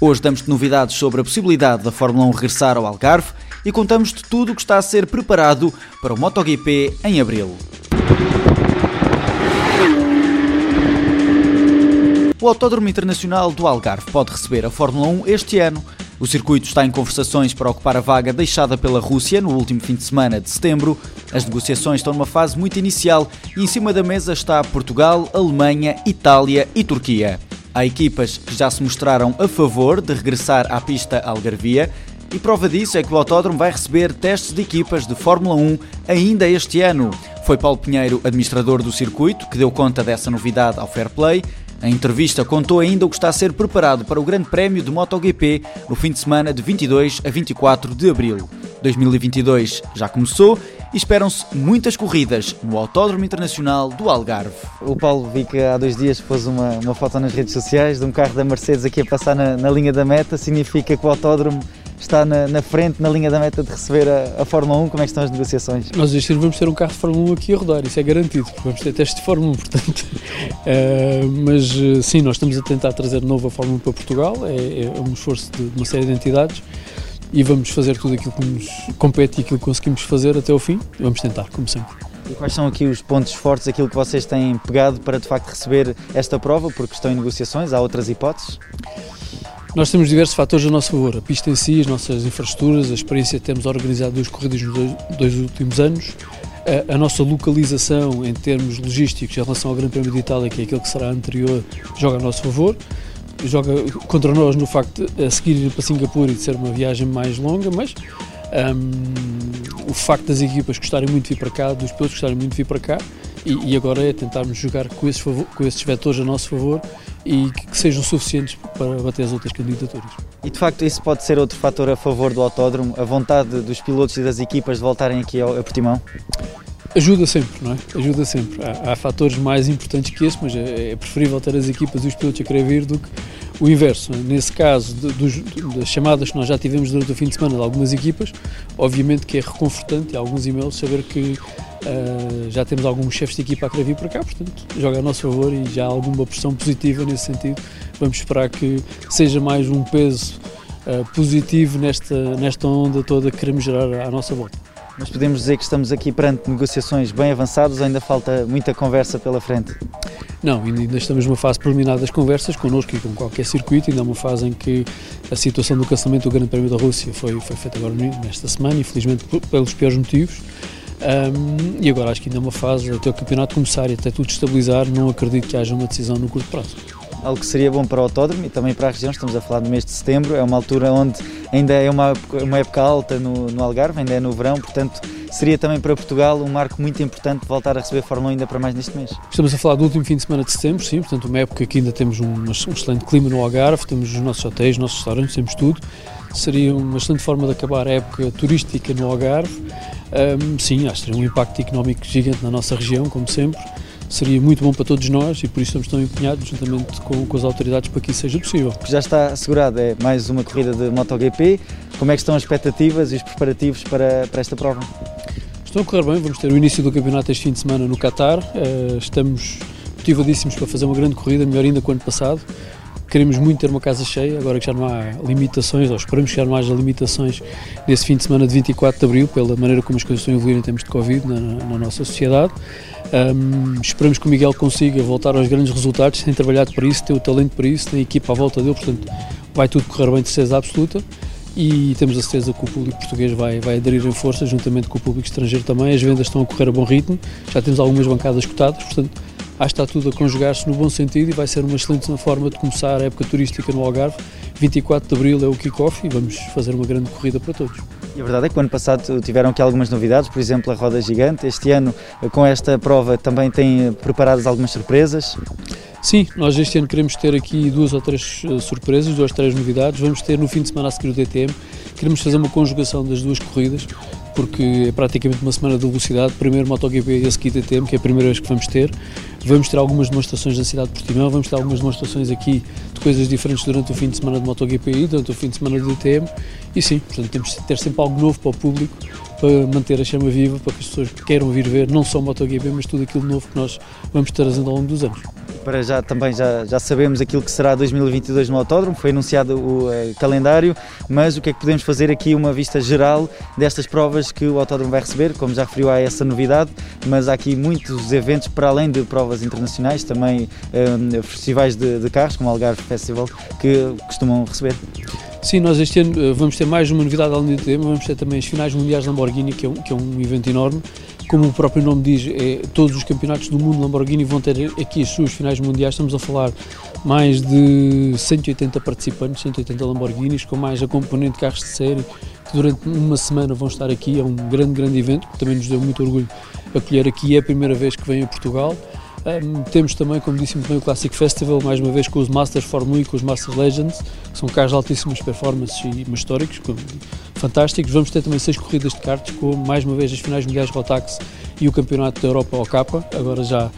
Hoje damos-te novidades sobre a possibilidade da Fórmula 1 regressar ao Algarve e contamos-te tudo o que está a ser preparado para o MotoGP em abril. O Autódromo Internacional do Algarve pode receber a Fórmula 1 este ano. O circuito está em conversações para ocupar a vaga deixada pela Rússia no último fim de semana de setembro. As negociações estão numa fase muito inicial e em cima da mesa está Portugal, Alemanha, Itália e Turquia. Há equipas que já se mostraram a favor de regressar à pista Algarvia e prova disso é que o autódromo vai receber testes de equipas de Fórmula 1 ainda este ano. Foi Paulo Pinheiro, administrador do circuito, que deu conta dessa novidade ao Fair Play. A entrevista contou ainda o que está a ser preparado para o Grande Prémio de MotoGP no fim de semana de 22 a 24 de abril. 2022 já começou e esperam-se muitas corridas no Autódromo Internacional do Algarve. O Paulo vi que há dois dias pôs uma, uma foto nas redes sociais de um carro da Mercedes aqui a passar na, na linha da meta, significa que o autódromo está na, na, frente, na linha da meta de receber a, a, Fórmula 1? Como é que estão as negociações? Nós este ano vamos ter um carro de Fórmula 1 aqui a rodar, isso é garantido, porque vamos ter testes de Fórmula 1, portanto. Uh, mas eh, sim, nós estamos a tentar trazer de novo a Fórmula 1 para Portugal, é, é um esforço de, de uma série de entidades e vamos fazer tudo aquilo que nos compete e aquilo que conseguimos fazer até ao fim. Vamos tentar, como sempre. E quais são aqui os pontos fortes, aquilo que vocês têm pegado para de facto receber esta prova, porque estão em negociações, há outras hipóteses? Nós temos diversos fatores a nosso favor, a pista em si, as nossas infraestruturas, a experiência que temos organizado duas corridas nos dois, dois últimos anos, a, a, nossa localização em termos logísticos em relação ao Grande Prémio de Itália, que é aquele que será anterior, joga a nosso favor joga contra nós no facto de a seguir ir para Singapura e de ser uma viagem mais longa, mas um, o facto das equipas gostarem muito de vir para cá, dos pilotos gostarem muito de vir para cá, e, e agora é tentarmos jogar com esses, favor, com esses vetores a nosso favor e que, que, sejam suficientes para bater as outras candidaturas. E de facto isso pode ser outro fator a favor do autódromo, a vontade dos pilotos e das equipas de voltarem aqui ao, a Portimão? Ajuda sempre, não é? Ajuda sempre. Há, há fatores mais importantes que esse, mas é, é, preferível ter as equipas e os pilotos a querer vir do que o inverso. Nesse caso, de, de, das chamadas que nós já tivemos durante o fim de semana de algumas equipas, obviamente que é reconfortante, há alguns e-mails, saber que uh, já temos alguns chefes de equipa a querer vir para cá, portanto, joga a nosso favor e já há alguma pressão positiva nesse sentido. Vamos esperar que seja mais um peso uh, positivo nesta, nesta onda toda que queremos gerar à nossa volta. Mas podemos dizer que estamos aqui perante negociações bem avançadas ou ainda falta muita conversa pela frente? Não, ainda estamos numa fase preliminar das conversas connosco e com qualquer circuito, ainda é uma fase em que a situação do cancelamento do Grande Prémio da Rússia foi, foi feita agora nesta semana, infelizmente pelos piores motivos. Um, e agora acho que ainda é uma fase até o campeonato começar e até tudo estabilizar, não acredito que haja uma decisão no curto prazo algo que seria bom para o autódromo e também para a região. Estamos a falar do mês de setembro, é uma altura onde ainda é uma, uma época alta no, no Algarve, ainda é no verão, portanto seria também para Portugal um marco muito importante voltar a receber Fórmula 1 ainda para mais neste mês. Estamos a falar do último fim de semana de setembro, sim, portanto uma época que ainda temos um, um excelente clima no Algarve, temos os nossos hotéis, os nossos restaurantes, temos tudo. Seria uma excelente forma de acabar a época turística no Algarve. Um, sim, acho que teria um impacto económico gigante na nossa região, como sempre seria muito bom para todos nós e por isso estamos tão empenhados juntamente com, com as autoridades para que isso seja possível. Já está assegurado, é mais uma corrida de MotoGP. Como é que estão as expectativas e os preparativos para, para esta prova? Estão a correr bem, vamos ter o início do campeonato este fim de semana no Qatar. Eh, estamos motivadíssimos para fazer uma grande corrida, melhor ainda que o ano passado. Queremos muito ter uma casa cheia, agora que já não há limitações, ou esperamos que já não haja limitações nesse fim de semana de 24 de Abril, pela maneira como as coisas estão a evoluir em termos de Covid na, na nossa sociedade. Um, esperamos que o Miguel consiga voltar aos grandes resultados, tem trabalhado para isso, tem o talento para isso, tem a equipa à volta dele, portanto vai tudo correr bem de certeza absoluta e temos a certeza que o público português vai, vai aderir em força, juntamente com o público estrangeiro também. As vendas estão a correr a bom ritmo, já temos algumas bancadas cotadas, portanto acho que está tudo a conjugar-se no bom sentido e vai ser uma excelente forma de começar a época turística no Algarve. 24 de Abril é o kick-off e vamos fazer uma grande corrida para todos. E a verdade é que o ano passado tiveram aqui algumas novidades, por exemplo a roda gigante. Este ano, com esta prova, também têm preparadas algumas surpresas? Sim, nós este ano queremos ter aqui duas ou três uh, surpresas, duas ou três novidades. Vamos ter no fim de semana a seguir o DTM. Queremos fazer uma conjugação das duas corridas, porque é praticamente uma semana de velocidade. Primeiro MotoGP e a seguir DTM, que é a primeira vez que vamos ter. Vamos ter algumas demonstrações na cidade de Portimão, vamos ter algumas demonstrações aqui de coisas diferentes durante o fim de semana de MotoGP e durante o fim de semana de DTM. E sim, portanto, temos de ter sempre algo novo para o público para manter a chama viva, para que as pessoas queiram vir ver não só MotoGP, mas tudo aquilo novo que nós vamos trazendo ao longo dos anos. Para já também já, já sabemos aquilo que será 2022 no Autódromo, foi anunciado o uh, calendário, mas o que é que podemos fazer aqui uma vista geral destas provas que o Autódromo vai receber, como já referiu há essa novidade, mas há aqui muitos eventos para além de provas internacionais, também uh, festivais de, de carros, como o Algarve Festival, que costumam receber. Sim, nós este ano eh, vamos ter mais uma novidade além do tema, vamos ter também as finais mundiais Lamborghini, que é um, que é um evento enorme. Como o próprio nome diz, é, todos os campeonatos do mundo Lamborghini vão ter aqui as suas finais mundiais. Estamos a falar mais de 180 participantes, 180 Lamborghinis, com mais a componente de carros de série, que durante uma semana vão estar aqui. É um grande, grande evento, que também nos deu muito orgulho acolher aqui. É a primeira vez que vem a Portugal. Um, temos também, como disse muito bem, o Classic Festival, mais uma vez com os Masters Formula e com os Masters Legends, que são carros de altíssimas performances e históricos, com, fantásticos. Vamos ter também seis corridas de karts, com mais uma vez as finais mundiais Rotax e o Campeonato da Europa Capa, agora já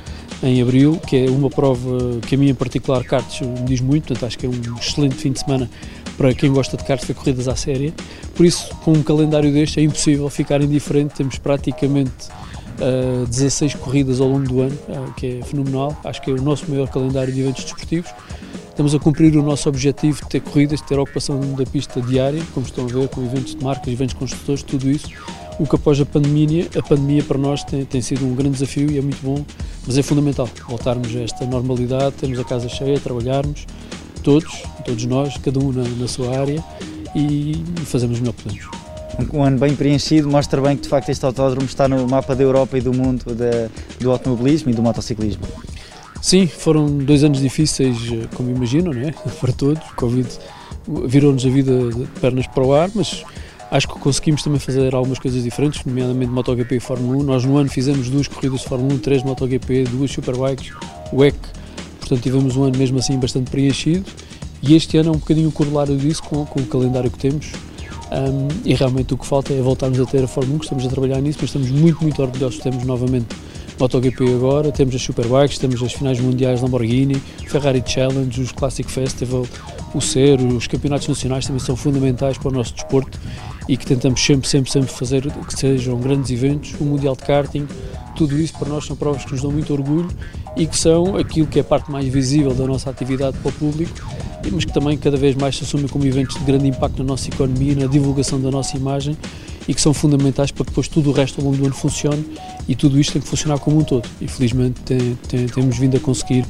em abril, que é uma prova que a mim em particular karts me diz muito, portanto acho que é um excelente fim de semana para quem gosta de karts ver corridas à série. Por isso, com um calendário deste é impossível ficar indiferente, temos praticamente uh, 16 corridas ao longo do ano, uh, que é fenomenal. Acho que é o nosso maior calendário de eventos desportivos. Estamos a cumprir o nosso objetivo de ter corridas, de ter ocupação da pista diária, como estão a ver, com eventos de marcas, eventos construtores, tudo isso. O que após a pandemia, a pandemia para nós tem, tem sido um grande desafio e é muito bom, mas é fundamental voltarmos a esta normalidade, termos a casa cheia, trabalharmos, todos, todos nós, cada um na, na sua área e fazemos o melhor que podemos um ano bem preenchido, mostra bem que de facto este autódromo está no mapa da Europa e do mundo de, do automobilismo e do motociclismo. Sim, foram dois anos difíceis, como imaginam, não é? para todos. O Covid virou-nos a vida de pernas para o ar, mas acho que conseguimos também fazer algumas coisas diferentes, nomeadamente MotoGP e Fórmula 1. Nós no ano fizemos duas corridas de Fórmula 1, três MotoGP, duas Superbikes, o EC, portanto tivemos um ano mesmo assim bastante preenchido. E este ano é um bocadinho corolário disso com, com o calendário que temos um, e realmente o que falta é voltarmos a ter a Fórmula 1, que estamos a trabalhar nisso, mas estamos muito, muito orgulhosos. Temos novamente MotoGP agora, temos as Superbikes, temos as finais mundiais Lamborghini, Ferrari Challenge, os Classic Festival, o CER, os campeonatos nacionais também são fundamentais para o nosso desporto e que tentamos sempre, sempre, sempre fazer que sejam grandes eventos, o Mundial de Karting, tudo isso para nós são provas que nos dão muito orgulho e que são aquilo que é a parte mais visível da nossa atividade para o público mas que também cada vez mais se assumem como eventos de grande impacto na nossa economia, na divulgação da nossa imagem e que são fundamentais para que depois tudo o resto ao longo do ano funcione e tudo isto tem que funcionar como um todo. E felizmente tem, tem, temos vindo a conseguir,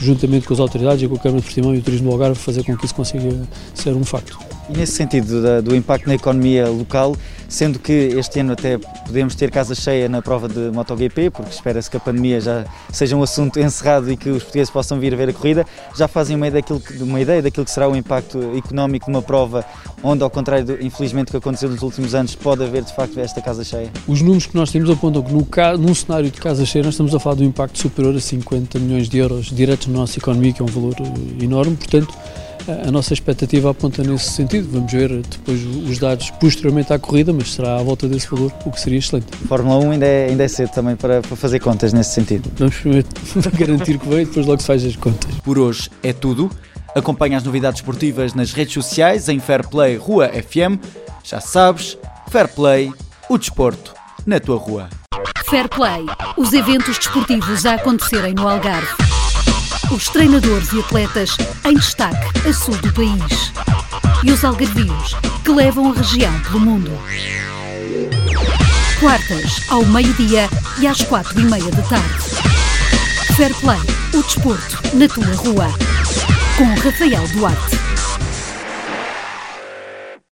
juntamente com as autoridades e com a Câmara de Portimão e o Turismo do Algarve, fazer com que isso consiga ser um facto. E nesse sentido da, do impacto na economia local, sendo que este ano até podemos ter casa cheia na prova de MotoGP, porque espera-se que a pandemia já seja um assunto encerrado e que os portugueses possam vir a ver a corrida, já fazem uma ideia daquilo que, uma ideia daquilo que será o impacto económico de uma prova onde, ao contrário, do, infelizmente, que aconteceu nos últimos anos, pode haver de facto esta casa cheia? Os números que nós temos apontam que no, num cenário de casa cheia nós estamos a falar de um impacto superior a 50 milhões de euros diretos na nossa economia, que é um valor eh, enorme, portanto a nossa expectativa aponta nesse sentido. Vamos ver depois os dados posteriormente à corrida, mas será à volta desse valor, o que seria excelente. Fórmula 1 ainda é, ainda é cedo também para, para fazer contas nesse sentido. Vamos primeiro garantir que vem e depois logo se faz as contas. Por hoje é tudo. Acompanha as novidades esportivas nas redes sociais em Fairplay Rua FM. Já sabes, Fairplay, o desporto na tua rua. Fairplay, os eventos desportivos a acontecerem no Algarve os treinadores e atletas em destaque a sul do país e os algarvios que levam a região pelo mundo. Quartas, ao meio-dia e às quatro e meia da tarde. Fair Play, o desporto na tua rua. Com Rafael Duarte.